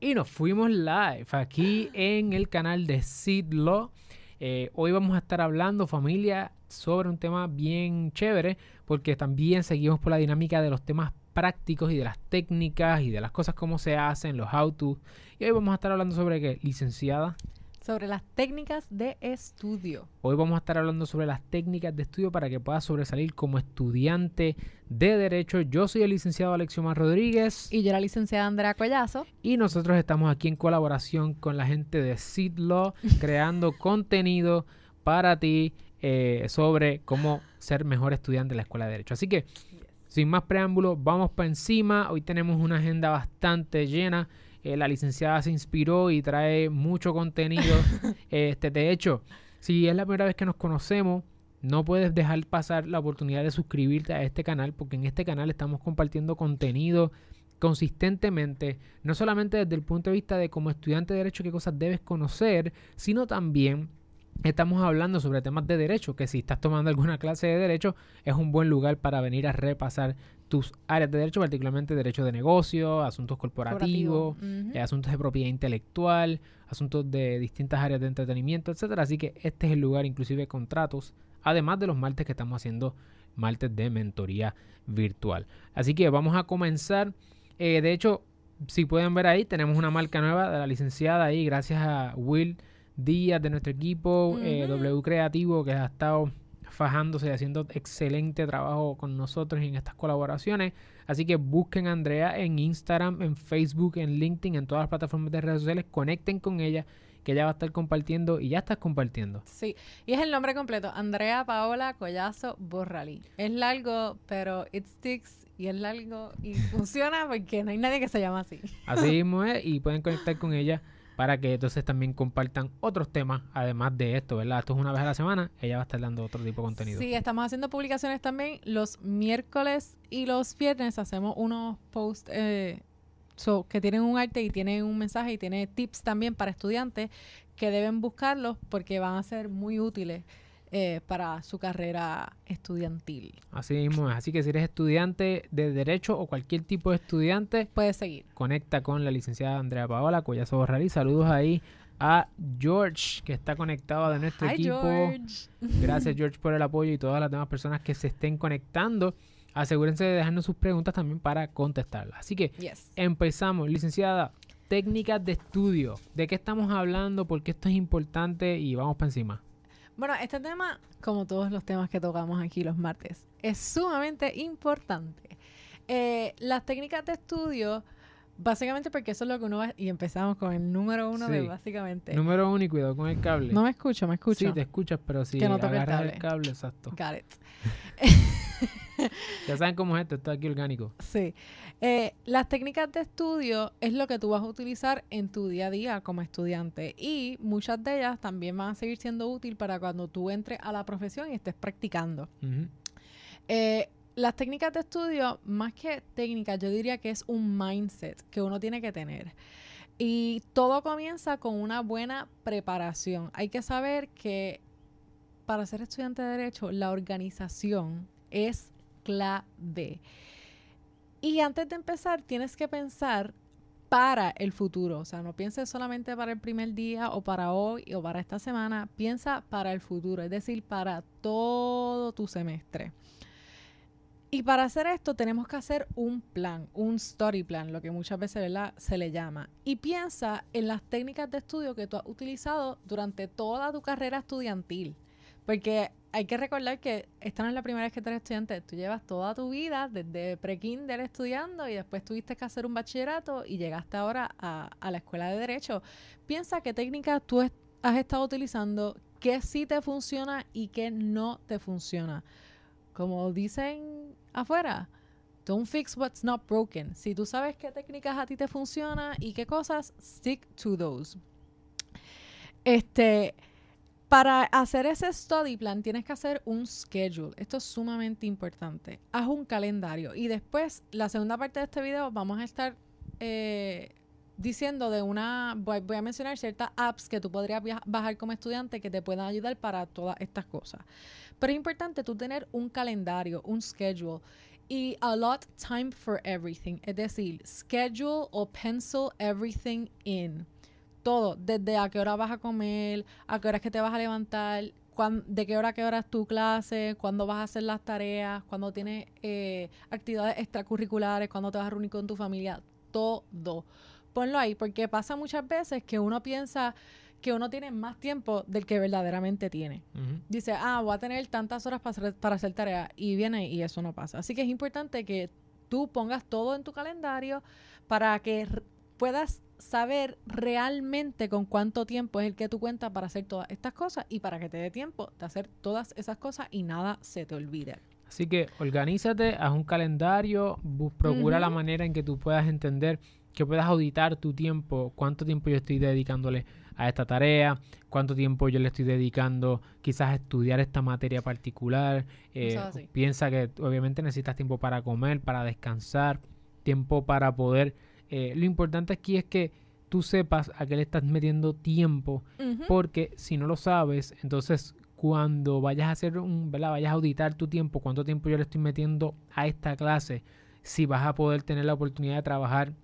Y nos fuimos live aquí en el canal de Sidlo. Eh, hoy vamos a estar hablando, familia, sobre un tema bien chévere, porque también seguimos por la dinámica de los temas prácticos y de las técnicas y de las cosas como se hacen, los how to. Y hoy vamos a estar hablando sobre qué, licenciada sobre las técnicas de estudio. Hoy vamos a estar hablando sobre las técnicas de estudio para que puedas sobresalir como estudiante de Derecho. Yo soy el licenciado Alexiomar Rodríguez. Y yo la licenciada Andrea Collazo. Y nosotros estamos aquí en colaboración con la gente de Sidlaw, creando contenido para ti eh, sobre cómo ser mejor estudiante en la Escuela de Derecho. Así que, sin más preámbulos, vamos para encima. Hoy tenemos una agenda bastante llena. Eh, la licenciada se inspiró y trae mucho contenido. este, de hecho, si es la primera vez que nos conocemos, no puedes dejar pasar la oportunidad de suscribirte a este canal, porque en este canal estamos compartiendo contenido consistentemente, no solamente desde el punto de vista de como estudiante de derecho qué cosas debes conocer, sino también Estamos hablando sobre temas de derecho, que si estás tomando alguna clase de derecho, es un buen lugar para venir a repasar tus áreas de derecho, particularmente derecho de negocio, asuntos corporativos, eh, asuntos de propiedad intelectual, asuntos de distintas áreas de entretenimiento, etcétera. Así que este es el lugar, inclusive contratos, además de los martes que estamos haciendo, martes de mentoría virtual. Así que vamos a comenzar. Eh, de hecho, si pueden ver ahí, tenemos una marca nueva de la licenciada ahí, gracias a Will Díaz de nuestro equipo, eh, W Creativo, que ha estado fajándose y haciendo excelente trabajo con nosotros en estas colaboraciones. Así que busquen a Andrea en Instagram, en Facebook, en LinkedIn, en todas las plataformas de redes sociales, conecten con ella que ella va a estar compartiendo y ya estás compartiendo. Sí, y es el nombre completo, Andrea Paola Collazo Borralí. Es largo, pero it sticks y es largo y funciona porque no hay nadie que se llama así. Así mismo es y pueden conectar con ella para que entonces también compartan otros temas, además de esto, ¿verdad? Esto es una vez a la semana, ella va a estar dando otro tipo de contenido. Sí, estamos haciendo publicaciones también los miércoles y los viernes hacemos unos posts eh, que tienen un arte y tienen un mensaje y tienen tips también para estudiantes que deben buscarlos porque van a ser muy útiles eh, para su carrera estudiantil. Así mismo es. Así que si eres estudiante de Derecho o cualquier tipo de estudiante, puedes seguir. Conecta con la licenciada Andrea Paola, Collazo Borralí. Saludos ahí a George, que está conectado de nuestro equipo. George. Gracias, George, por el apoyo y todas las demás personas que se estén conectando. Asegúrense de dejarnos sus preguntas también para contestarlas. Así que empezamos, licenciada. Técnicas de estudio. ¿De qué estamos hablando? ¿Por qué esto es importante? Y vamos para encima. Bueno, este tema, como todos los temas que tocamos aquí los martes, es sumamente importante. Eh, las técnicas de estudio, básicamente porque eso es lo que uno va, y empezamos con el número uno de básicamente. Número uno y cuidado con el cable. No me escucho, me escucho. Sí, te escuchas, pero si sí, no agarras el cable. exacto. Got it. ya saben cómo es esto, esto aquí orgánico. Sí. Eh, las técnicas de estudio es lo que tú vas a utilizar en tu día a día como estudiante y muchas de ellas también van a seguir siendo útil para cuando tú entres a la profesión y estés practicando. Eh, las técnicas de estudio, más que técnicas, yo diría que es un mindset que uno tiene que tener. Y todo comienza con una buena preparación. Hay que saber que para ser estudiante de derecho, la organización es clave. Y antes de empezar, tienes que pensar para el futuro. O sea, no pienses solamente para el primer día o para hoy o para esta semana. Piensa para el futuro, es decir, para todo tu semestre. Y para hacer esto tenemos que hacer un plan, un study plan, lo que muchas veces se le llama. Y piensa en las técnicas de estudio que tú has utilizado durante toda tu carrera estudiantil. Porque hay que recordar que esta no es la primera vez que tú eres estudiante. Tú llevas toda tu vida desde pre-kinder estudiando y después tuviste que hacer un bachillerato y llegaste ahora a, la escuela de Derecho. Piensa qué técnicas tú has estado utilizando, qué sí te funciona y qué no te funciona. Como dicen afuera, don't fix what's not broken. Si tú sabes qué técnicas a ti te funcionan y qué cosas, stick to those. Este para hacer ese study plan tienes que hacer un schedule. Esto es sumamente importante. Haz un calendario y después, la segunda parte de este video, vamos a estar eh, diciendo de una, voy, a mencionar ciertas apps que tú podrías bajar como estudiante que te puedan ayudar para todas estas cosas. Pero es importante tú tener un calendario, un schedule Y allot time for everything. Es decir, schedule o pencil everything in. Todo, desde a qué hora vas a comer, a qué hora es que te vas a levantar, de qué hora a qué hora es tu clase, cuándo vas a hacer las tareas, cuándo tienes eh, actividades extracurriculares, cuándo te vas a reunir con tu familia, todo. Ponlo ahí, porque pasa muchas veces que uno piensa que uno tiene más tiempo del que verdaderamente tiene. Dice, ah, voy a tener tantas horas para hacer, para hacer tarea y viene y eso no pasa. Así que es importante que tú pongas todo en tu calendario para que puedas saber realmente con cuánto tiempo es el que tú cuentas para hacer todas estas cosas y para que te dé tiempo de hacer todas esas cosas y nada se te olvide. Así que organízate, haz un calendario, procura la manera en que tú puedas entender, que puedas auditar tu tiempo, cuánto tiempo yo estoy dedicándole a esta tarea, cuánto tiempo yo le estoy dedicando quizás a estudiar esta materia particular. Eh, piensa que obviamente necesitas tiempo para comer, para descansar, tiempo para poder eh, lo importante aquí es que tú sepas a qué le estás metiendo tiempo, porque si no lo sabes, entonces cuando vayas a hacer un, ¿verdad? Vayas a auditar tu tiempo, cuánto tiempo yo le estoy metiendo a esta clase, si vas a poder tener la oportunidad de trabajar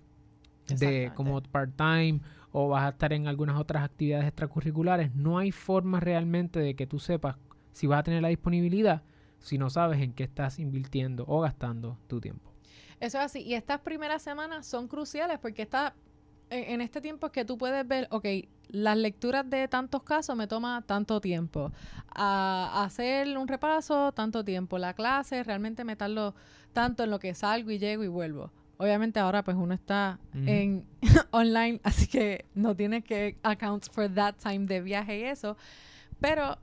de como part-time o vas a estar en algunas otras actividades extracurriculares, no hay forma realmente de que tú sepas si vas a tener la disponibilidad si no sabes en qué estás invirtiendo o gastando tu tiempo. Eso es así. Y estas primeras semanas son cruciales porque está en, este tiempo es que tú puedes ver, ok, las lecturas de tantos casos me toma tanto tiempo. A, hacer un repaso, tanto tiempo. La clase, realmente me tardo tanto en lo que salgo y llego y vuelvo. Obviamente ahora pues uno está en online, así que no tienes que account for that time de viaje y eso. Pero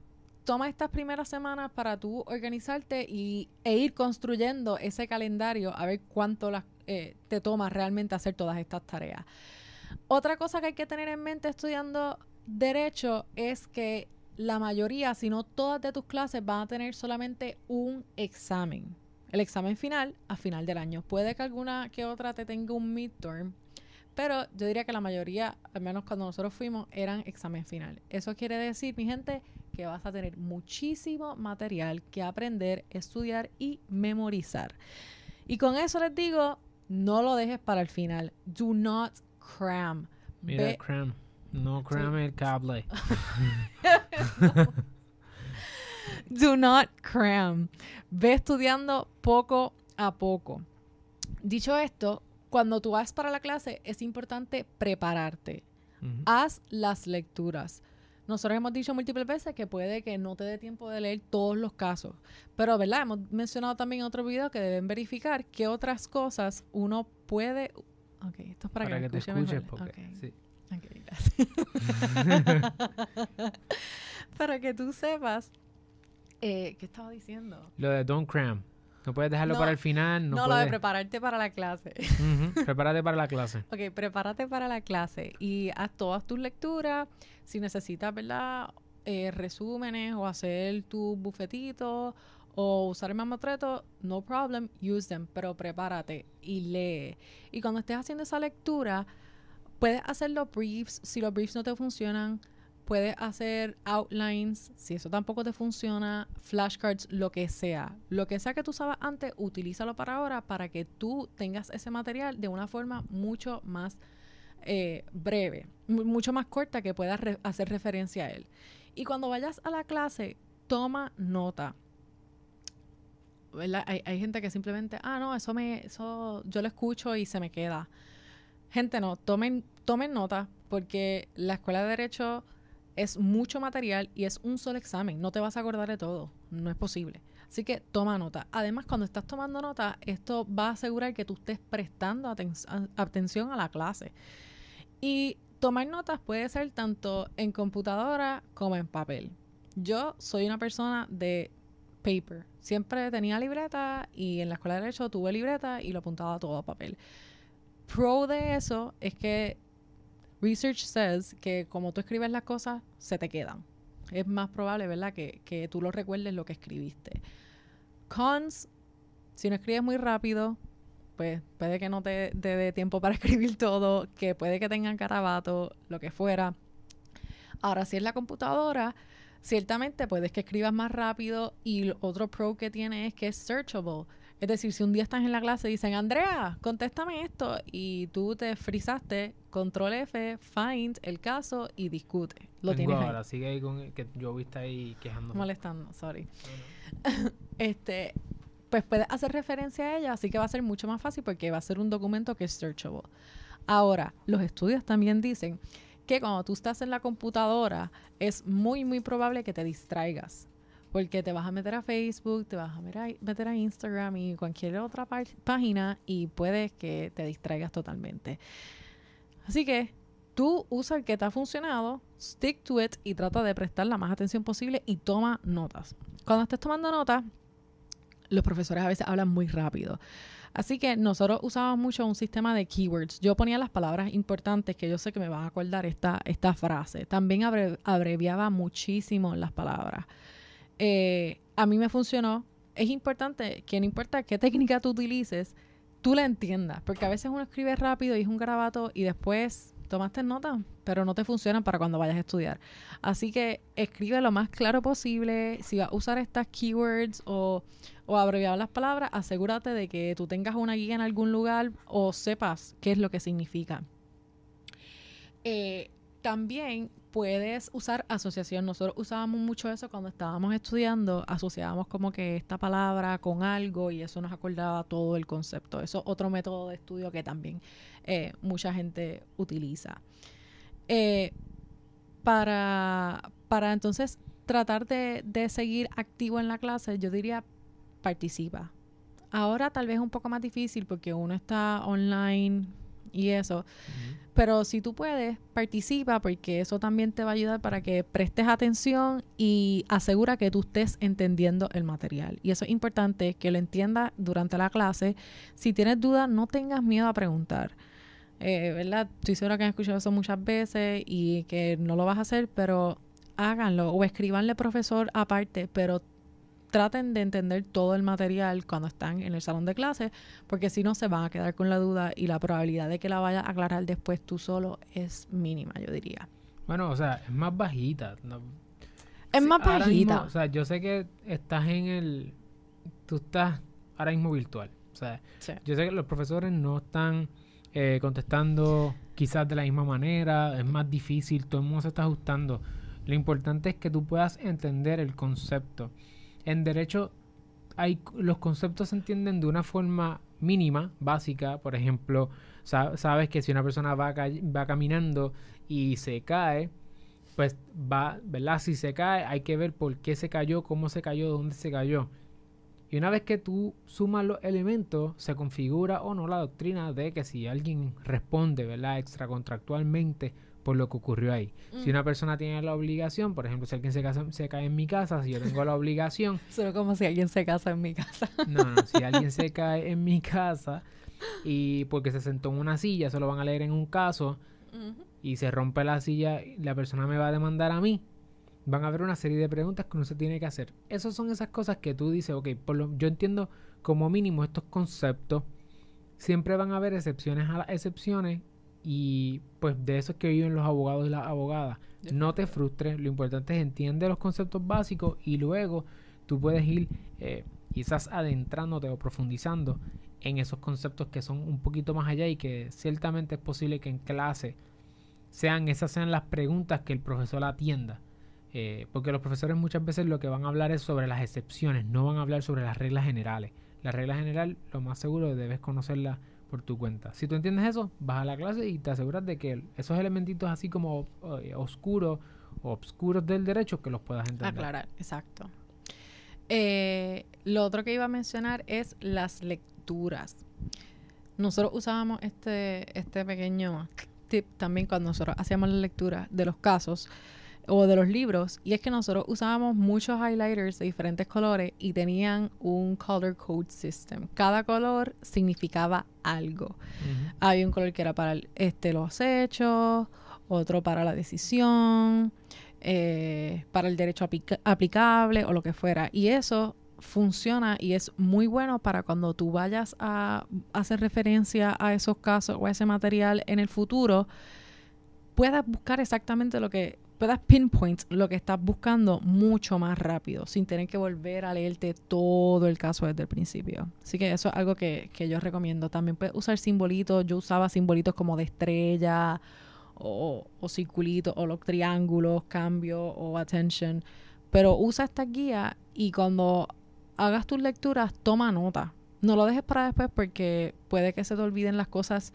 toma estas primeras semanas para tú organizarte y, e ir construyendo ese calendario a ver cuánto eh, te toma realmente hacer todas estas tareas. Otra cosa que hay que tener en mente estudiando derecho es que la mayoría, si no todas de tus clases, van a tener solamente un examen. El examen final a final del año. Puede que alguna que otra te tenga un midterm, pero yo diría que la mayoría, al menos cuando nosotros fuimos, eran examen final. Eso quiere decir, mi gente, que vas a tener muchísimo material que aprender, estudiar y memorizar. Y con eso les digo, no lo dejes para el final. Do not cram. Mira, cram. No cram el cable. Do not cram. Ve estudiando poco a poco. Dicho esto, cuando tú vas para la clase es importante prepararte. Haz las lecturas. Nosotros hemos dicho múltiples veces que puede que no te dé tiempo de leer todos los casos. Pero, ¿verdad? Hemos mencionado también en otro video que deben verificar qué otras cosas uno puede... Ok, esto es para, que, te escuches. Porque, sí. gracias. para que tú sepas... Eh, ¿Qué estaba diciendo? Lo de don't cram. No puedes dejarlo para el final. No, no lo de prepararte para la clase. Prepárate para la clase. Ok, prepárate para la clase y haz todas tus lecturas. Si necesitas, ¿verdad? Eh, resúmenes o hacer tu bufetito o usar el mamotreto, no problem, use them, pero prepárate y lee. Y cuando estés haciendo esa lectura, puedes hacer los briefs. Si los briefs no te funcionan, Puedes hacer outlines, si eso tampoco te funciona, flashcards, lo que sea. Lo que sea que tú sabes antes, utilízalo para ahora para que tú tengas ese material de una forma mucho más eh, breve, mucho más corta que puedas hacer referencia a él. Y cuando vayas a la clase, toma nota. Hay, hay, gente que simplemente, ah, no, eso me, eso yo lo escucho y se me queda. Gente, no, tomen, tomen nota, porque la escuela de derecho es mucho material y es un solo examen. No te vas a acordar de todo. No es posible. Así que toma nota. Además, cuando estás tomando nota, esto va a asegurar que tú estés prestando atención a la clase. Y tomar notas puede ser tanto en computadora como en papel. Yo soy una persona de paper. Siempre tenía libreta y en la escuela de derecho tuve libreta y lo apuntaba todo a papel. Pro de eso es que Research says que como tú escribes las cosas, se te quedan. Es más probable, ¿verdad?, que, que tú lo recuerdes lo que escribiste. Cons, si no escribes muy rápido, pues puede que no te, dé tiempo para escribir todo, que puede que tengan carabato, lo que fuera. Ahora, si es la computadora, ciertamente puedes que escribas más rápido y otro pro que tiene es que es searchable. Es decir, si un día estás en la clase y dicen, Andrea, contéstame esto, y tú te frizaste, control F, find el caso y discute. Lo Tengo tienes ahora, ahí. sigue ahí con que yo viste ahí quejando. Molestando, sorry. este, pues puedes hacer referencia a ella, así que va a ser mucho más fácil porque va a ser un documento que es searchable. Ahora, los estudios también dicen que cuando tú estás en la computadora es muy, muy probable que te distraigas. Porque te vas a meter a Facebook, te vas a meter a, Instagram y cualquier otra pá- página y puede que te distraigas totalmente. Así que tú usa el que te ha funcionado, stick to it y trata de prestar la más atención posible y toma notas. Cuando estés tomando notas, los profesores a veces hablan muy rápido. Así que nosotros usábamos mucho un sistema de keywords. Yo ponía las palabras importantes que yo sé que me van a acordar esta, esta frase. También abre- abreviaba muchísimo las palabras. Eh, a mí me funcionó. Es importante que no importa qué técnica tú utilices, tú la entiendas. Porque a veces uno escribe rápido y es un garabato y después tomaste notas, pero no te funcionan para cuando vayas a estudiar. Así que escribe lo más claro posible. Si vas a usar estas keywords o, o abreviar las palabras, asegúrate de que tú tengas una guía en algún lugar o sepas qué es lo que significa. Eh, también puedes usar asociación. Nosotros usábamos mucho eso cuando estábamos estudiando. Asociábamos como que esta palabra con algo y eso nos acordaba todo el concepto. Eso es otro método de estudio que también eh, mucha gente utiliza. Eh, para, para entonces tratar de, de seguir activo en la clase, yo diría participa. Ahora tal vez es un poco más difícil porque uno está online y eso, pero si tú puedes, participa porque eso también te va a ayudar para que prestes atención y asegura que tú estés entendiendo el material. Y eso es importante que lo entiendas durante la clase. Si tienes dudas, no tengas miedo a preguntar. Eh, ¿Verdad? Estoy segura que han escuchado eso muchas veces y que no lo vas a hacer, pero háganlo o escribanle profesor aparte, pero traten de entender todo el material cuando están en el salón de clase, porque si no se van a quedar con la duda y la probabilidad de que la vayas a aclarar después tú solo es mínima, yo diría. Bueno, o sea, es más bajita. ¿no? Es Sí, más mismo, bajita. o sea, yo sé que estás en el... Tú estás ahora mismo virtual. O sea, Sí. yo sé que los profesores no están eh, contestando quizás de la misma manera. Es más difícil, todo el mundo se está ajustando. Lo importante es que tú puedas entender el concepto. En derecho, hay, los conceptos se entienden de una forma mínima, básica. Por ejemplo, sa- sabes que si una persona va, va caminando y se cae, pues va, ¿verdad? Si se cae, hay que ver por qué se cayó, cómo se cayó, dónde se cayó. Y una vez que tú sumas los elementos, se configura o no la doctrina de que si alguien responde, ¿verdad? Extracontractualmente por lo que ocurrió ahí. Si una persona tiene la obligación, por ejemplo, si alguien se, casa- se cae en mi casa, si yo tengo la obligación, Solo como si alguien se casa en mi casa. no, no, si alguien se cae en mi casa y porque se sentó en una silla, eso lo van a leer en un caso, y se rompe la silla, y la persona me va a demandar a mí. Van a haber una serie de preguntas que uno se tiene que hacer. Esas son esas cosas que tú dices, ok, por lo, yo entiendo como mínimo estos conceptos. Siempre van a haber excepciones a las excepciones y pues de eso es que viven los abogados y las abogadas. No te frustres, lo importante es entiende los conceptos básicos y luego tú puedes ir eh, quizás adentrándote o profundizando en esos conceptos que son un poquito más allá y que ciertamente es posible que en clase sean esas sean las preguntas que el profesor atienda. Eh, porque los profesores muchas veces lo que van a hablar es sobre las excepciones, no van a hablar sobre las reglas generales. La regla general, lo más seguro, debes conocerla por tu cuenta. Si tú entiendes eso, vas a la clase y te aseguras de que esos elementitos así como eh, oscuros o obscuros del derecho que los puedas entender. Aclarar, exacto. Eh, lo otro que iba a mencionar es las lecturas. Nosotros usábamos este, este pequeño tip también cuando nosotros hacíamos la lectura de los casos o de los libros, y es que nosotros usábamos muchos highlighters de diferentes colores y tenían un color code system. Cada color significaba algo. Había un color que era para el- este, los hechos, otro para la decisión, eh, para el derecho aplica- aplicable o lo que fuera. Y eso funciona y es muy bueno para cuando tú vayas a hacer referencia a esos casos o a ese material en el futuro, puedas buscar exactamente lo que puedas pinpoint lo que estás buscando mucho más rápido, sin tener que volver a leerte todo el caso desde el principio. Así que eso es algo que, que yo recomiendo. También puedes usar simbolitos. Yo usaba simbolitos como de estrella o, o circulitos o los triángulos, cambio o attention. Pero usa esta guía y cuando hagas tus lecturas, toma nota. No lo dejes para después porque puede que se te olviden las cosas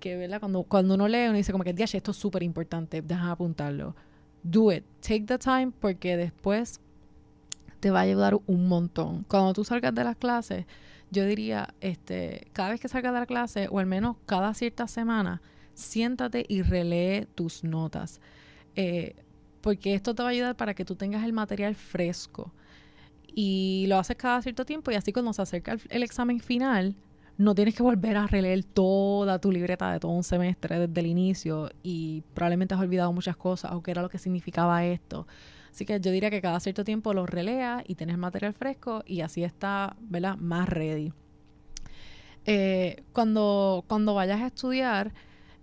que, ¿verdad? Cuando, cuando uno lee, uno dice como que, esto es súper importante, deja apuntarlo. Do it. Take the time porque después te va a ayudar un montón. Cuando tú salgas de las clases, yo diría, este, cada vez que salgas de la clase, o al menos cada cierta semana, siéntate y relee tus notas. Eh, porque esto te va a ayudar para que tú tengas el material fresco. Y lo haces cada cierto tiempo y así cuando se acerca el, examen final, no tienes que volver a releer toda tu libreta de todo un semestre desde el inicio y probablemente has olvidado muchas cosas o qué era lo que significaba esto. Así que yo diría que cada cierto tiempo lo releas y tienes material fresco y así está, ¿verdad? Más ready. Eh, cuando, cuando vayas a estudiar,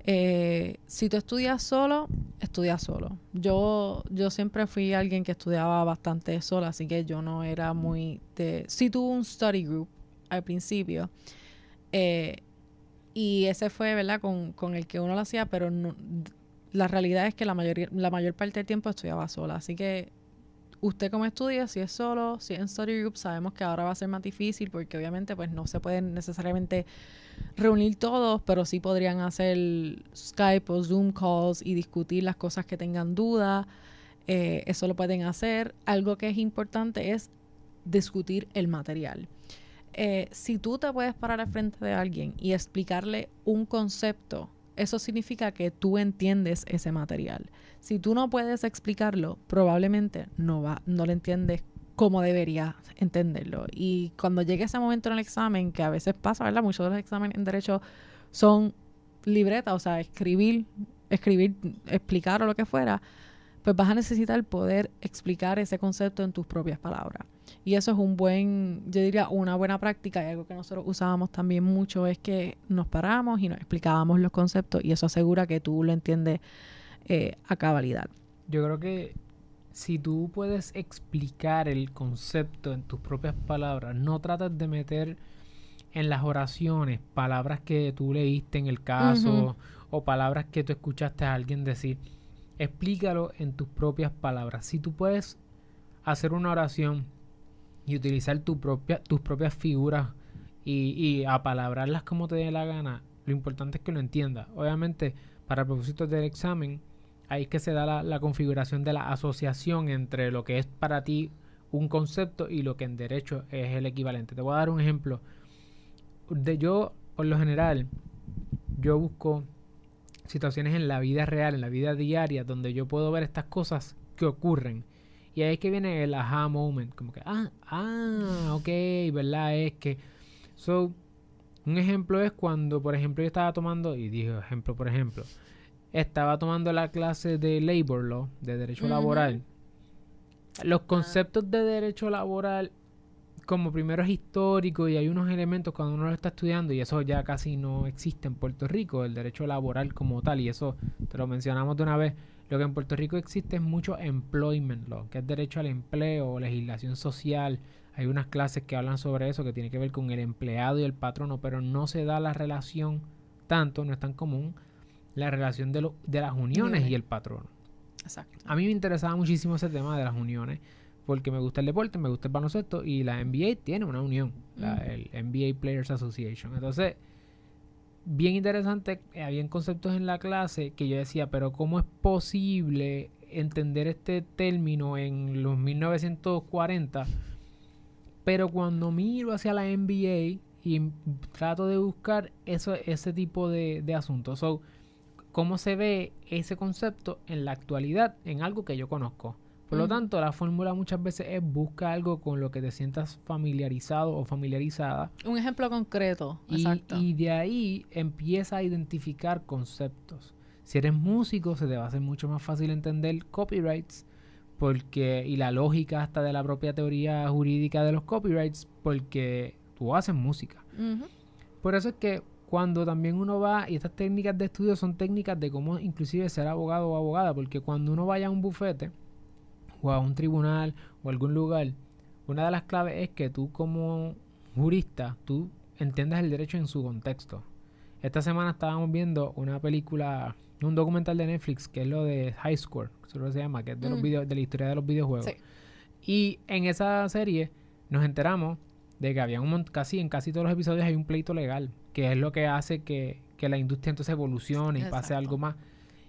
eh, si tú estudias solo, estudia solo. Yo, yo siempre fui alguien que estudiaba bastante sola, así que yo no era muy de... Sí tuve un study group al principio, eh, y ese fue, ¿verdad?, con, con, el que uno lo hacía, pero la realidad es que la, mayoría, la mayor parte del tiempo estudiaba sola. Así que usted como estudia, si es solo, si es en study group, sabemos que ahora va a ser más difícil porque obviamente pues no se pueden necesariamente reunir todos, pero sí podrían hacer Skype o Zoom calls y discutir las cosas que tengan duda. Eh, eso lo pueden hacer. Algo que es importante es discutir el material. Eh, si tú te puedes parar al frente de alguien y explicarle un concepto, eso significa que tú entiendes ese material. Si tú no puedes explicarlo, probablemente no va, no lo entiendes como deberías entenderlo. Y cuando llegue ese momento en el examen, que a veces pasa, ¿verdad? Muchos de los exámenes en derecho son libretas, o sea, escribir, escribir, explicar o lo que fuera, pues vas a necesitar poder explicar ese concepto en tus propias palabras. Y eso es un buen, yo diría, una buena práctica y algo que nosotros usábamos también mucho es que nos paramos y nos explicábamos los conceptos y eso asegura que tú lo entiendes eh, a cabalidad. Yo creo que si tú puedes explicar el concepto en tus propias palabras, no tratas de meter en las oraciones palabras que tú leíste en el caso o palabras que tú escuchaste a alguien decir. Explícalo en tus propias palabras. Si tú puedes hacer una oración y utilizar tus propias figuras y, y apalabrarlas como te dé la gana, lo importante es que lo entiendas. Obviamente, para propósitos del examen, ahí es que se da la, configuración de la asociación entre lo que es para ti un concepto y lo que en derecho es el equivalente. Te voy a dar un ejemplo. De yo, por lo general, yo busco situaciones en la vida real, en la vida diaria, donde yo puedo ver estas cosas que ocurren. Y ahí es que viene el aha moment, como que, ah, ah, ok, ¿verdad? Es que, so, un ejemplo es cuando, por ejemplo, yo estaba tomando, y digo ejemplo, por ejemplo, estaba tomando la clase de labor law, de derecho laboral. Los conceptos de derecho laboral, como primero es histórico y hay unos elementos cuando uno lo está estudiando, y eso ya casi no existe en Puerto Rico, el derecho laboral como tal, y eso te lo mencionamos de una vez. Lo que en Puerto Rico existe es mucho employment law, que es derecho al empleo, legislación social. Hay unas clases que hablan sobre eso, que tiene que ver con el empleado y el patrono, pero no se da la relación tanto, no es tan común la relación de, de las uniones y el patrono. Exacto. A mí me interesaba muchísimo ese tema de las uniones porque me gusta el deporte, me gusta el baloncesto y la NBA tiene una unión, el NBA Players Association. Entonces, bien interesante, había conceptos en la clase que yo decía, pero ¿cómo es posible entender este término en los 1940? Pero cuando miro hacia la NBA y trato de buscar eso, ese tipo de, de asuntos cómo se ve ese concepto en la actualidad en algo que yo conozco. Por lo tanto, la fórmula muchas veces es busca algo con lo que te sientas familiarizado o familiarizada. Un ejemplo concreto. Y, exacto. y de ahí empieza a identificar conceptos. Si eres músico, se te va a hacer mucho más fácil entender copyrights porque y la lógica hasta de la propia teoría jurídica de los copyrights porque tú haces música. Por eso es que cuando también uno va, y estas técnicas de estudio son técnicas de cómo inclusive ser abogado o abogada, porque cuando uno vaya a un bufete o a un tribunal o a algún lugar, una de las claves es que tú como jurista, tú entiendas el derecho en su contexto. Esta semana estábamos viendo una película, un documental de Netflix que es lo de High Score, que se llama, que es de, los Mm. video- de la historia de los videojuegos. Sí. Y en esa serie nos enteramos de que había un casi en casi todos los episodios hay un pleito legal, que es lo que hace que, que la industria entonces evolucione y pase algo más.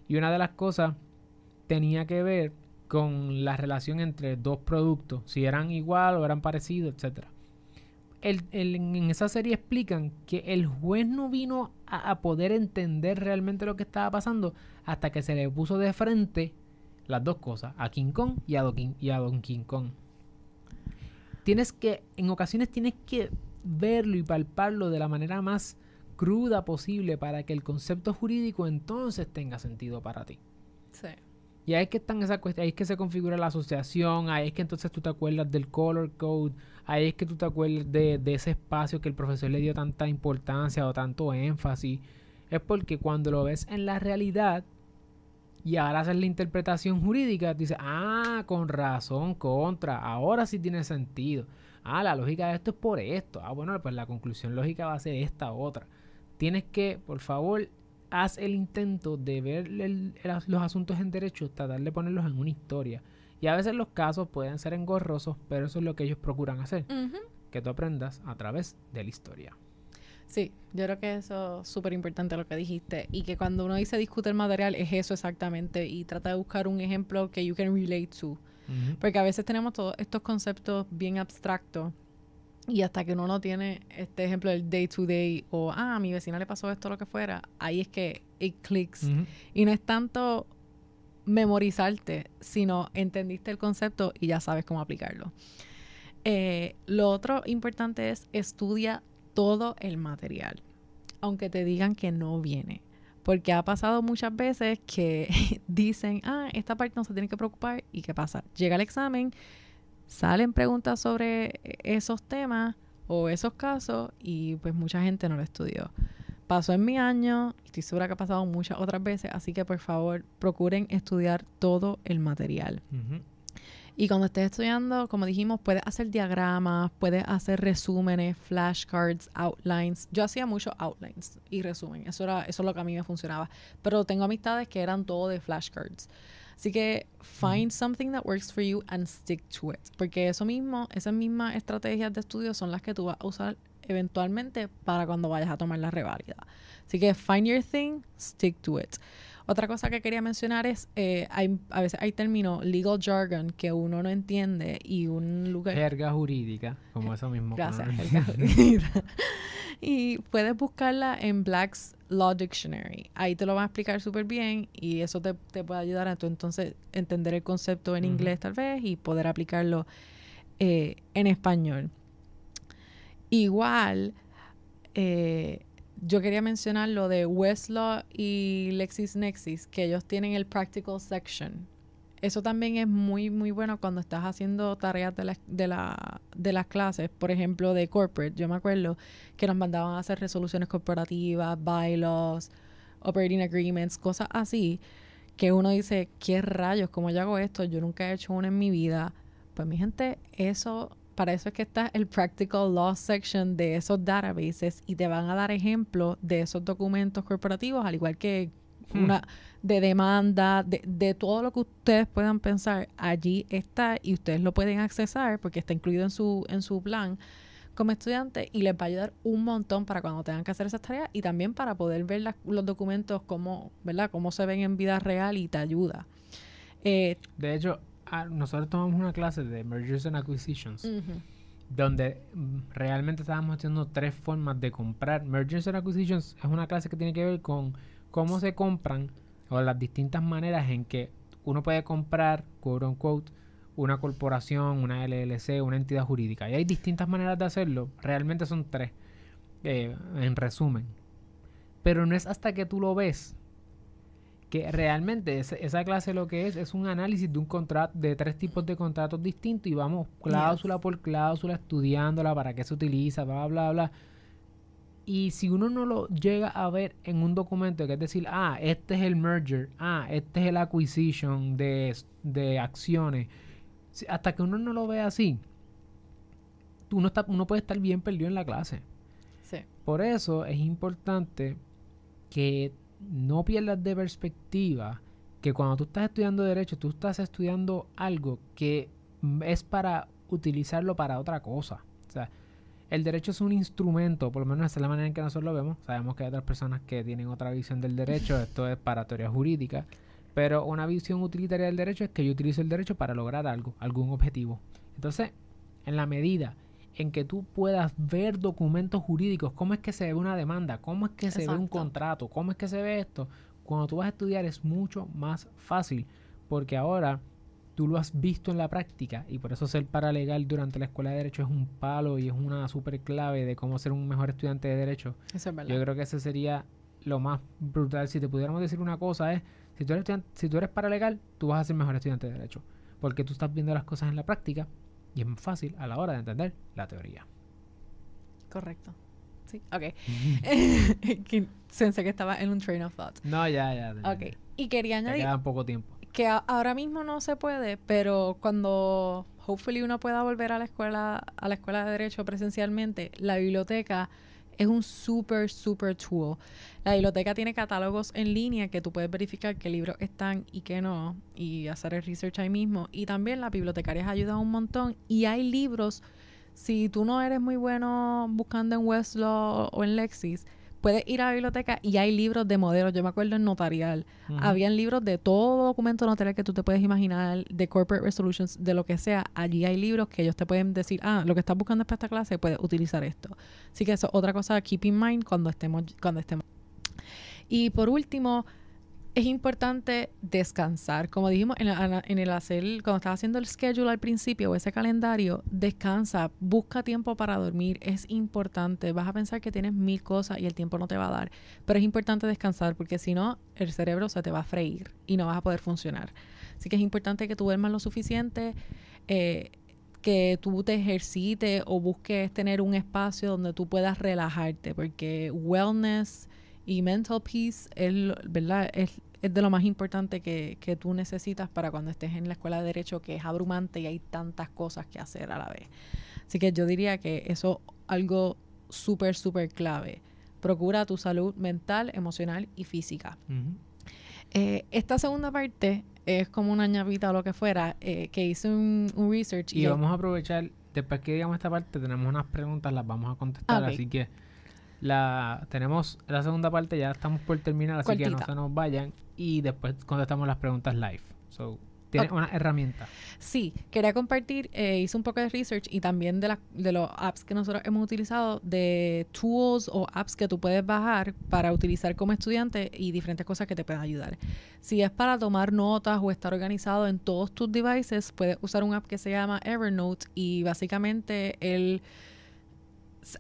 Y una de las cosas tenía que ver con la relación entre dos productos, si eran igual o eran parecidos, etcétera. El- en esa serie explican que el juez no vino a, poder entender realmente lo que estaba pasando hasta que se le puso de frente las dos cosas, a King Kong y a, y a Don King Kong. Tienes que, en ocasiones tienes que verlo y palparlo de la manera más cruda posible para que el concepto jurídico entonces tenga sentido para ti. Sí. Y ahí es que están cuestiones, ahí es que se configura la asociación, ahí es que entonces tú te acuerdas del color code, ahí es que tú te acuerdas de, de ese espacio que el profesor le dio tanta importancia o tanto énfasis. Es porque cuando lo ves en la realidad y ahora haces la interpretación jurídica, dices, ah, con razón, contra, ahora sí tiene sentido. Ah, la lógica de esto es por esto. Ah, bueno, pues la conclusión lógica va a ser esta otra. Tienes que, por favor, haz el intento de ver el- el- los asuntos en derecho, tratar de ponerlos en una historia. Y a veces los casos pueden ser engorrosos, pero eso es lo que ellos procuran hacer, que tú aprendas a través de la historia. Sí, yo creo que eso es súper importante lo que dijiste y que cuando uno dice discute el material es eso exactamente y trata de buscar un ejemplo que you can relate to. Porque a veces tenemos todos estos conceptos bien abstractos y hasta que uno no tiene este ejemplo del day to day o, ah, a mi vecina le pasó esto, lo que fuera, ahí es que it clicks. Y no es tanto memorizarte, sino entendiste el concepto y ya sabes cómo aplicarlo. Eh, lo otro importante es estudia todo el material, aunque te digan que no viene. Porque ha pasado muchas veces que dicen, ah, esta parte no se tiene que preocupar. ¿Y qué pasa? Llega el examen, salen preguntas sobre esos temas o esos casos y pues mucha gente no lo estudió. Pasó en mi año, y estoy segura que ha pasado muchas otras veces, así que por favor procuren estudiar todo el material. Y cuando estés estudiando, como dijimos, puedes hacer diagramas, puedes hacer resúmenes, flashcards, outlines. Yo hacía muchos outlines y resumen. Eso era eso es lo que a mí me funcionaba. Pero tengo amistades que eran todo de flashcards. Así que find something that works for you and stick to it. Porque eso mismo, esas mismas estrategias de estudio son las que tú vas a usar eventualmente para cuando vayas a tomar la reválida. Así que find your thing, stick to it. Otra cosa que quería mencionar es, eh, hay, a veces hay términos legal jargon que uno no entiende y un lugar... Jerga jurídica, como eso mismo. Gracias, ¿no? jerga jurídica. y puedes buscarla en Black's Law Dictionary. Ahí te lo van a explicar súper bien y eso te, te puede ayudar a tú entonces entender el concepto en inglés tal vez y poder aplicarlo eh, en español. Igual, eh, yo quería mencionar lo de Westlaw y LexisNexis, que ellos tienen el practical section. Eso también es muy, muy bueno cuando estás haciendo tareas de, de, la, de las clases, por ejemplo, de corporate. Yo me acuerdo que nos mandaban a hacer resoluciones corporativas, bylaws, operating agreements, cosas así, que uno dice, ¿qué rayos? ¿Cómo yo hago esto? Yo nunca he hecho uno en mi vida. Pues mi gente, eso, para eso es que está el Practical Law section de esos databases y te van a dar ejemplos de esos documentos corporativos, al igual que Hmm. una de demanda, de, de todo lo que ustedes puedan pensar, allí está y ustedes lo pueden accesar porque está incluido en su, en su plan como estudiante y les va a ayudar un montón para cuando tengan que hacer esas tareas y también para poder ver las- los documentos como, ¿verdad? Cómo se ven en vida real y te ayuda. Eh, De hecho, nosotros tomamos una clase de Mergers and Acquisitions, donde mm, realmente estábamos haciendo tres formas de comprar. Mergers and Acquisitions es una clase que tiene que ver con cómo se compran o las distintas maneras en que uno puede comprar, quote unquote, una corporación, una LLC, una entidad jurídica. Y hay distintas maneras de hacerlo. Realmente son tres, eh, en resumen. Pero no es hasta que tú lo ves que realmente esa, esa clase lo que es es un análisis de un contrato, de tres tipos de contratos distintos y vamos cláusula por cláusula estudiándola, para qué se utiliza, bla, bla, bla. Y si uno no lo llega a ver en un documento, que es decir, ah, este es el merger, ah, este es el acquisition de, de acciones, hasta que uno no lo ve así, uno, está, uno puede estar bien perdido en la clase. Sí. Por eso es importante que no pierdas de perspectiva que cuando tú estás estudiando derecho, tú estás estudiando algo que es para utilizarlo para otra cosa. O sea, el derecho es un instrumento, por lo menos esa es la manera en que nosotros lo vemos. Sabemos que hay otras personas que tienen otra visión del derecho, esto es para teoría jurídica, pero una visión utilitaria del derecho es que yo utilizo el derecho para lograr algo, algún objetivo. Entonces, en la medida en que tú puedas ver documentos jurídicos, cómo es que se ve una demanda, cómo es que se ve un contrato, cómo es que se ve esto, cuando tú vas a estudiar es mucho más fácil, porque ahora tú lo has visto en la práctica y por eso ser paralegal durante la escuela de derecho es un palo y es una súper clave de cómo ser un mejor estudiante de derecho. Eso es verdad. Yo creo que ese sería lo más brutal. Si te pudiéramos decir una cosa es, si tú eres, si tú eres paralegal, tú vas a ser mejor estudiante de derecho, porque tú estás viendo las cosas en la práctica y es más fácil a la hora de entender la teoría. Correcto. Sí, ok. Pensé que estaba en un train of thought. No, ya, ya. Ok. Y quería añadir... queda poco tiempo. Que ahora mismo no se puede, pero cuando hopefully uno pueda volver a la escuela, a la escuela de Derecho presencialmente, la biblioteca es un super, super tool. La biblioteca tiene catálogos en línea que tú puedes verificar qué libros están y qué no, y hacer el research ahí mismo. Y también la bibliotecarias ayudan un montón. Y hay libros, si tú no eres muy bueno buscando en Westlaw o en Lexis, puedes ir a la biblioteca y hay libros de modelos. Yo me acuerdo en notarial. Habían libros de todo documento notarial que tú te puedes imaginar, de corporate resolutions, de lo que sea. Allí hay libros que ellos te pueden decir, ah, lo que estás buscando es para esta clase, puedes utilizar esto. Así que eso es otra cosa keep in mind cuando estemos, cuando estemos. Y por último, es importante descansar. Como dijimos en, el hacer, cuando estás haciendo el schedule al principio o ese calendario, descansa, busca tiempo para dormir. Es importante. Vas a pensar que tienes mil cosas y el tiempo no te va a dar. Pero es importante descansar porque si no, el cerebro se te va a freír y no vas a poder funcionar. Así que es importante que tú duermas lo suficiente. Eh, que tú te ejercites o busques tener un espacio donde tú puedas relajarte, porque wellness y mental peace es, ¿verdad? Es, es de lo más importante que, que, tú necesitas para cuando estés en la escuela de derecho, que es abrumante y hay tantas cosas que hacer a la vez. Así que yo diría que eso es algo súper, súper clave. Procura tu salud mental, emocional y física. Eh, esta segunda parte es como una ñapita o lo que fuera, eh, que hice un, research. Y, vamos a aprovechar, después que digamos esta parte, tenemos unas preguntas, las vamos a contestar, así que la tenemos la segunda parte, ya estamos por terminar, así que no se nos vayan. Y después contestamos las preguntas live. So, tiene una herramienta. Sí, quería compartir, eh, hice un poco de research y también de, la, de los apps que nosotros hemos utilizado, de tools o apps que tú puedes bajar para utilizar como estudiante y diferentes cosas que te pueden ayudar. Si es para tomar notas o estar organizado en todos tus devices, puedes usar un app que se llama Evernote y básicamente el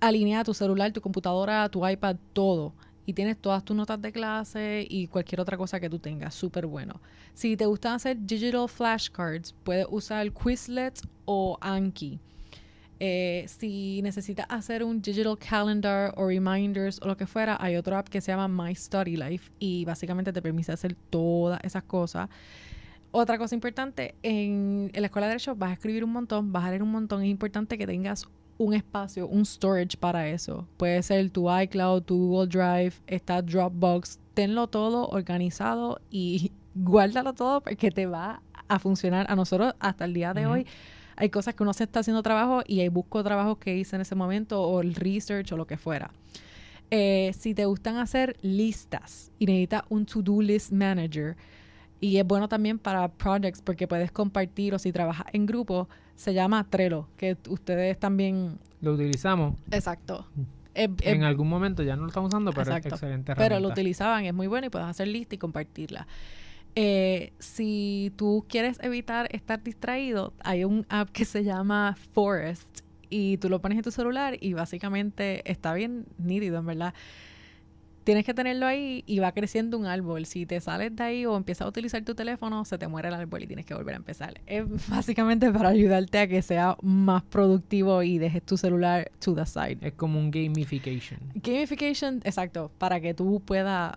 alinea tu celular, tu computadora, tu iPad, todo. Y tienes todas tus notas de clase y cualquier otra cosa que tú tengas. Súper bueno. Si te gustan hacer digital flashcards, puedes usar Quizlet o Anki. Eh, si necesitas hacer un digital calendar o reminders o lo que fuera, hay otro app que se llama My Study Life y básicamente te permite hacer todas esas cosas. Otra cosa importante, en, en la escuela de Derecho vas a escribir un montón, vas a leer un montón. Es importante que tengas un espacio, un storage para eso. Puede ser tu iCloud, tu Google Drive, está Dropbox. Tenlo todo organizado y guárdalo todo porque te va a funcionar. A nosotros hasta el día de hoy hay cosas que uno se está haciendo trabajo y hay busco trabajos que hice en ese momento o el research o lo que fuera. Eh, si te gustan hacer listas y necesitas un to-do list manager, y es bueno también para projects porque puedes compartir o si trabajas en grupo, se llama Trello, que ustedes también... Lo utilizamos. Exacto. Mm. en algún momento ya no lo estamos usando, pero es excelente Pero lo utilizaban, es muy bueno y puedes hacer lista y compartirla. Eh, si tú quieres evitar estar distraído, hay un app que se llama Forest y tú lo pones en tu celular y básicamente está bien nítido, en verdad tienes que tenerlo ahí y va creciendo un árbol. Si te sales de ahí o empiezas a utilizar tu teléfono, se te muere el árbol y tienes que volver a empezar. Es básicamente para ayudarte a que sea más productivo y dejes tu celular to the side. Es como un gamification. Gamification, exacto, para que tú puedas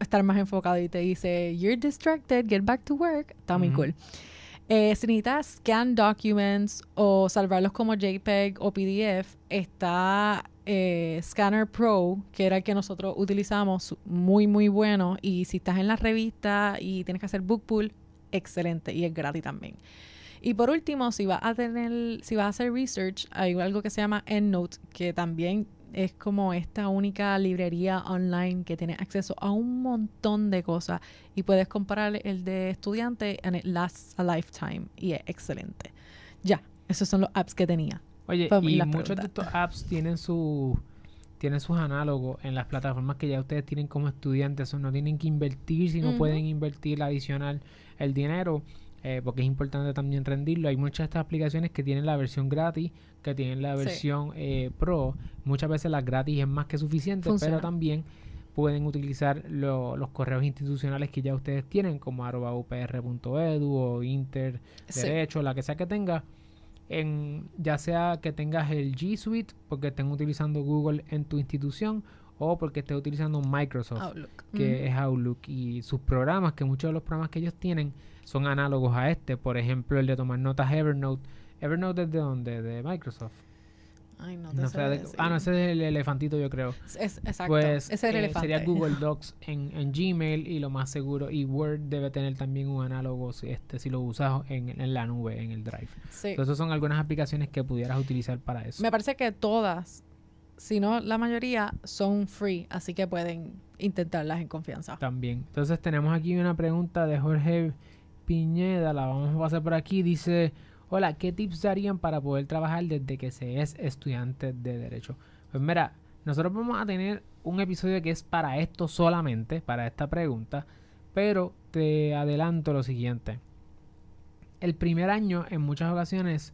estar más enfocado y te dice, you're distracted, get back to work. Está muy cool. Eh, si necesitas scan documents o salvarlos como JPEG o PDF, está eh, Scanner Pro, que era el que nosotros utilizamos, muy, muy bueno. Y si estás en la revista y tienes que hacer book pull, excelente y es gratis también. Y por último, si vas a tener, si vas a hacer research, hay algo que se llama EndNote, que también es como esta única librería online que tiene acceso a un montón de cosas y puedes comparar el de estudiante and it lasts a lifetime y es excelente. Ya, esos son los apps que tenía. Oye, y muchos de estos apps tienen su tienen sus análogos en las plataformas que ya ustedes tienen como estudiantes, o no tienen que invertir, si no Ujú. pueden invertir adicional el dinero, eh, porque es importante también rendirlo. Hay muchas de estas aplicaciones que tienen la versión gratis, que tienen la Sí. versión eh, pro. Muchas veces la gratis es más que suficiente, Funciona. pero también pueden utilizar lo- los correos institucionales que ya ustedes tienen, como arroba upr.edu o inter Sí. derecho, la que sea que tenga, en, ya sea que tengas el G Suite porque estén utilizando Google en tu institución o porque estés utilizando Microsoft, Outlook. que es Outlook, y sus programas, que muchos de los programas que ellos tienen son análogos a este, por ejemplo, el de tomar notas Evernote. Evernote es de dónde? De Microsoft. Ay, no te No sé de- ah, no, ese es el elefantito, yo creo. Es, exacto. Pues ese es el eh, elefante. sería Google Docs en, en Gmail y lo más seguro, y Word debe tener también un análogo si, este, si lo usas en, en la nube, en el Drive. Sí. Entonces son algunas aplicaciones que pudieras utilizar para eso. Me parece que todas, si no la mayoría, son free, así que pueden intentarlas en confianza. También. Entonces tenemos aquí una pregunta de Jorge Piñeda, la vamos a pasar por aquí. Dice, hola, ¿qué tips darían para poder trabajar desde que se es estudiante de derecho? Pues mira, nosotros vamos a tener un episodio que es para esto solamente, para esta pregunta, pero te adelanto lo siguiente. El primer año en muchas ocasiones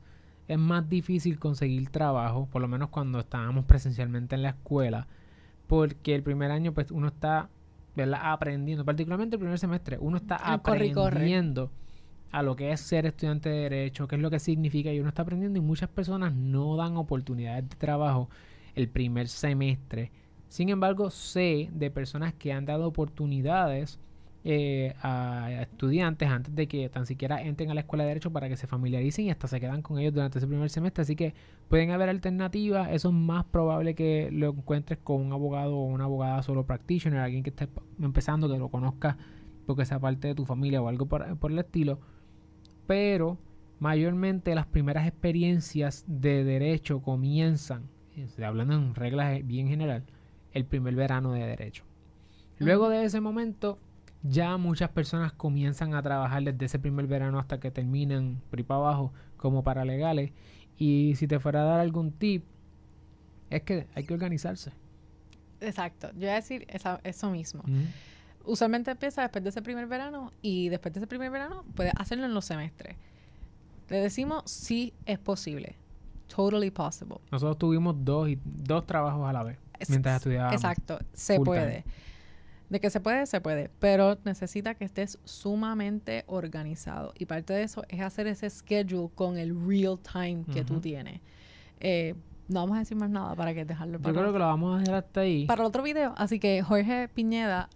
es más difícil conseguir trabajo, por lo menos cuando estábamos presencialmente en la escuela, porque el primer año pues uno está ¿verdad? aprendiendo, particularmente el primer semestre, uno está El corre y corre. aprendiendo a lo que es ser estudiante de derecho, qué es lo que significa y uno está aprendiendo y muchas personas no dan oportunidades de trabajo el primer semestre. Sin embargo, sé de personas que han dado oportunidades eh, a estudiantes antes de que tan siquiera entren a la escuela de derecho para que se familiaricen y hasta se quedan con ellos durante ese primer semestre. Así que pueden haber alternativas. Eso es más probable que lo encuentres con un abogado o una abogada solo practitioner, alguien que esté empezando, que lo conozca porque sea parte de tu familia o algo por, por el estilo. Pero mayormente las primeras experiencias de derecho comienzan, estoy hablando en reglas eh, bien general, el primer verano de derecho. Luego de ese momento, ya muchas personas comienzan a trabajar desde ese primer verano hasta que terminan por para abajo como paralegales. Y si te fuera a dar algún tip, es que hay que organizarse. Exacto. Yo iba a decir esa- eso mismo. Usualmente empieza después de ese primer verano y después de ese primer verano puedes hacerlo en los semestres. Le decimos si es posible. Totally possible. Nosotros tuvimos dos, y, dos trabajos a la vez mientras estudiábamos. Exacto, se puede. De que se puede, se puede, pero necesita que estés sumamente organizado. Y parte de eso es hacer ese schedule con el real time que tú tienes. Eh, no vamos a decir más nada para que dejarlo Yo para, creo que lo vamos a dejar hasta ahí. para el otro video. Así que Jorge Piñeda,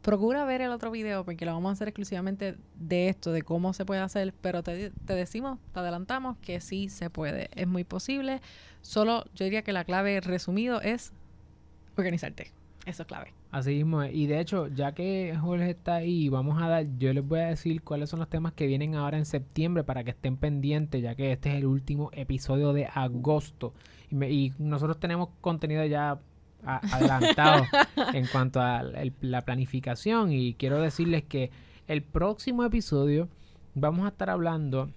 procura ver el otro video porque lo vamos a hacer exclusivamente de esto, de cómo se puede hacer. Pero te, te decimos, te adelantamos que sí se puede. Es muy posible. Solo yo diría que la clave resumido es organizarte. Eso es clave. Así mismo. Y de hecho, ya que Jorge está ahí, vamos a dar, yo les voy a decir cuáles son los temas que vienen ahora en septiembre para que estén pendientes, ya que este es el último episodio de agosto. Y, me- y nosotros tenemos contenido ya a- adelantado en cuanto a el- la planificación. Y quiero decirles que el próximo episodio vamos a estar hablando.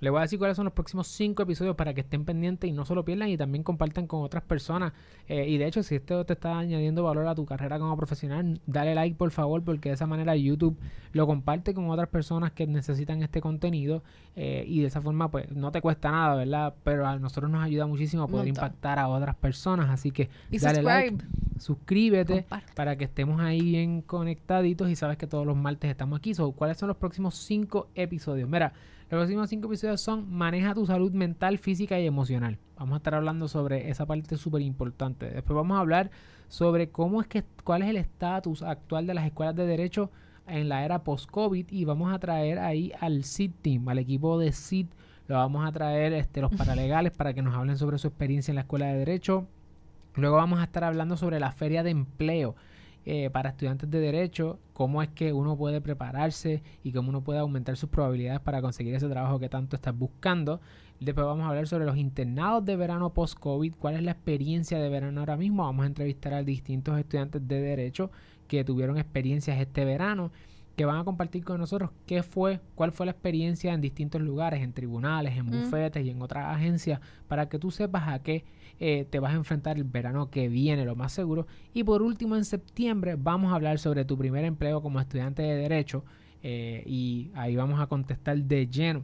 Les voy a decir cuáles son los próximos cinco episodios para que estén pendientes y no solo pierdan y también compartan con otras personas. Eh, y de hecho, si esto te está añadiendo valor a tu carrera como profesional, dale like por favor, porque de esa manera YouTube lo comparte con otras personas que necesitan este contenido. eh, y de esa forma, pues no te cuesta nada, ¿verdad? Pero a nosotros nos ayuda muchísimo a poder impactar a otras personas. Así que Y dale like. suscríbete Comparte. para que estemos ahí bien conectaditos y sabes que todos los martes estamos aquí. So, ¿Cuáles son los próximos cinco episodios? Mira, los próximos cinco episodios son Maneja tu salud mental, física y emocional. Vamos a estar hablando sobre esa parte súper importante. Después vamos a hablar sobre cómo es que, cuál es el estatus actual de las escuelas de derecho en la era post-COVID y vamos a traer ahí al SID Team, al equipo de SID. Lo vamos a traer este, los paralegales para que nos hablen sobre su experiencia en la escuela de derecho. Luego vamos a estar hablando sobre la feria de empleo eh, para estudiantes de derecho, cómo es que uno puede prepararse y cómo uno puede aumentar sus probabilidades para conseguir ese trabajo que tanto estás buscando. Después vamos a hablar sobre los internados de verano post-COVID, cuál es la experiencia de verano ahora mismo. Vamos a entrevistar a distintos estudiantes de derecho que tuvieron experiencias este verano que van a compartir con nosotros qué fue, cuál fue la experiencia en distintos lugares, en tribunales, en Mm. bufetes y en otras agencias, para que tú sepas a qué eh, te vas a enfrentar el verano que viene, lo más seguro. Y por último, en septiembre vamos a hablar sobre tu primer empleo como estudiante de derecho eh, y ahí vamos a contestar de lleno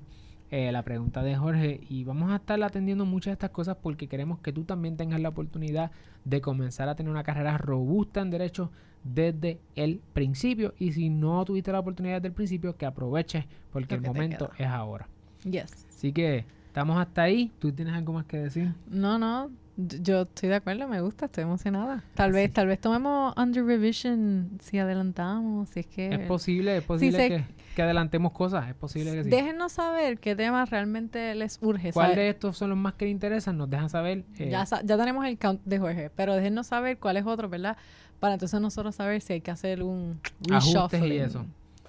eh, la pregunta de Jorge y vamos a estar atendiendo muchas de estas cosas porque queremos que tú también tengas la oportunidad de comenzar a tener una carrera robusta en derecho desde el principio y si no tuviste la oportunidad desde el principio que aproveches porque el momento es ahora. Yes. Así que estamos hasta ahí. ¿Tú tienes algo más que decir? No, no, yo estoy de acuerdo, me gusta, estoy emocionada. Tal vez, tal vez tomemos under revision si adelantamos, si es que... Es posible, es posible que, que adelantemos cosas, es posible que sí. Déjenos saber qué temas realmente les urge. ¿Cuál de estos son los más que interesan? Nos dejan saber. eh, Ya, ya tenemos el count de Jorge, pero déjenos saber cuál es otro, ¿verdad? Para entonces nosotros saber si hay que hacer un ajustes y eso.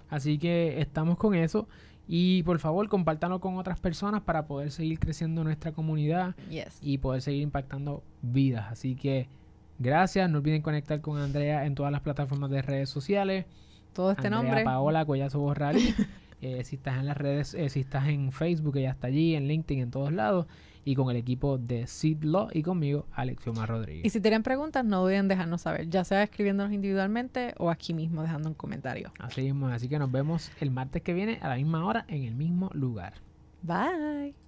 Así que estamos con eso. Y por favor, compártanlo con otras personas para poder seguir creciendo nuestra comunidad Yes. y poder seguir impactando vidas. Así que gracias. No olviden conectar con Andrea en todas las plataformas de redes sociales. Todo este Andrea nombre. Paola Collazo Borralí. Eh, si estás en las redes, eh, si estás en Facebook, ella está allí, en LinkedIn, en todos lados. Y con el equipo de Sid Law y conmigo, Alexioma Rodríguez. Y si tienen preguntas, no duden dejarnos saber, ya sea escribiéndonos individualmente o aquí mismo dejando un comentario. Así mismo, así que nos vemos el martes que viene a la misma hora en el mismo lugar. Bye.